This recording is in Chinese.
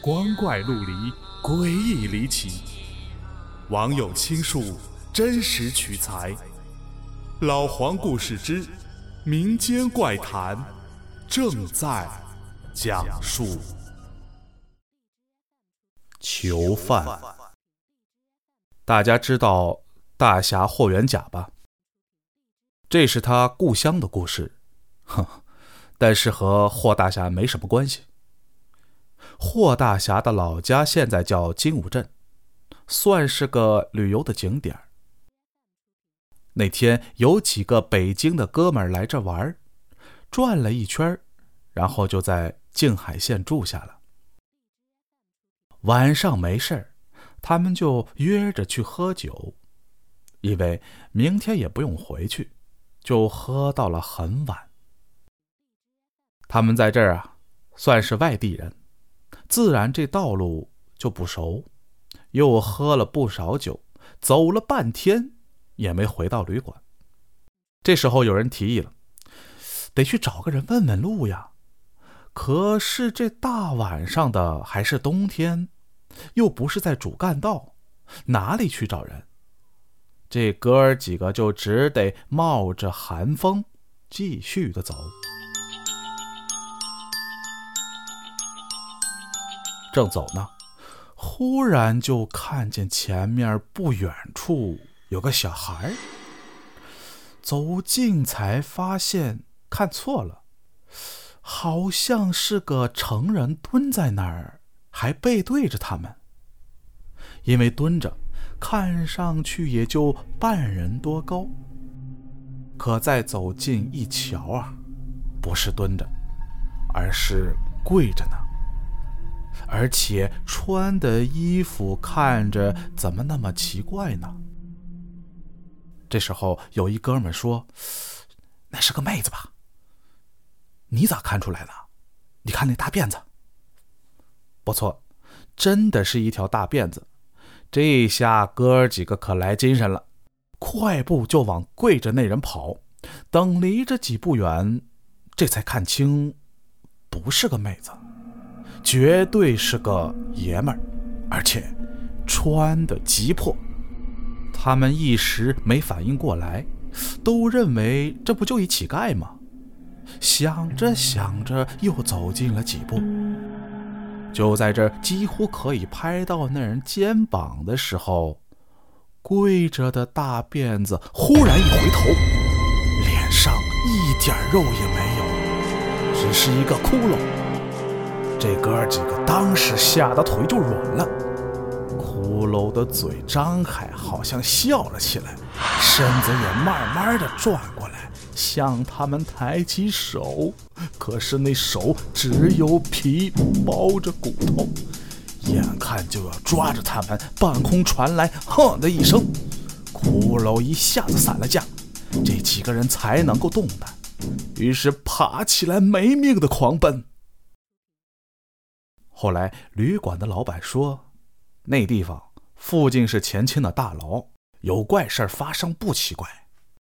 光怪陆离，诡异离奇。网友倾述，真实取材。老黄故事之民间怪谈正在讲述。囚犯，大家知道大侠霍元甲吧？这是他故乡的故事，哼，但是和霍大侠没什么关系。霍大侠的老家现在叫金武镇，算是个旅游的景点。那天有几个北京的哥们儿来这玩，转了一圈，然后就在静海县住下了。晚上没事他们就约着去喝酒，因为明天也不用回去。就喝到了很晚。他们在这儿啊，算是外地人，自然这道路就不熟，又喝了不少酒，走了半天也没回到旅馆。这时候有人提议了，得去找个人问问路呀。可是这大晚上的，还是冬天，又不是在主干道，哪里去找人？这哥儿几个就只得冒着寒风继续的走。正走呢，忽然就看见前面不远处有个小孩。走近才发现看错了，好像是个成人蹲在那儿，还背对着他们。因为蹲着。看上去也就半人多高，可再走近一瞧啊，不是蹲着，而是跪着呢。而且穿的衣服看着怎么那么奇怪呢？这时候有一哥们说：“那是个妹子吧？”你咋看出来的？你看那大辫子。不错，真的是一条大辫子。这下哥几个可来精神了，快步就往跪着那人跑。等离着几步远，这才看清，不是个妹子，绝对是个爷们儿，而且穿的极破。他们一时没反应过来，都认为这不就一乞丐吗？想着想着，又走近了几步。就在这几乎可以拍到那人肩膀的时候，跪着的大辫子忽然一回头，脸上一点肉也没有，只是一个窟窿。这哥几个当时吓得腿就软了，骷髅的嘴张开，好像笑了起来，身子也慢慢的转过来。向他们抬起手，可是那手只有皮包着骨头，眼看就要抓着他们，半空传来“哼”的一声，骷髅一下子散了架，这几个人才能够动弹，于是爬起来没命的狂奔。后来旅馆的老板说，那地方附近是前清的大牢，有怪事发生不奇怪。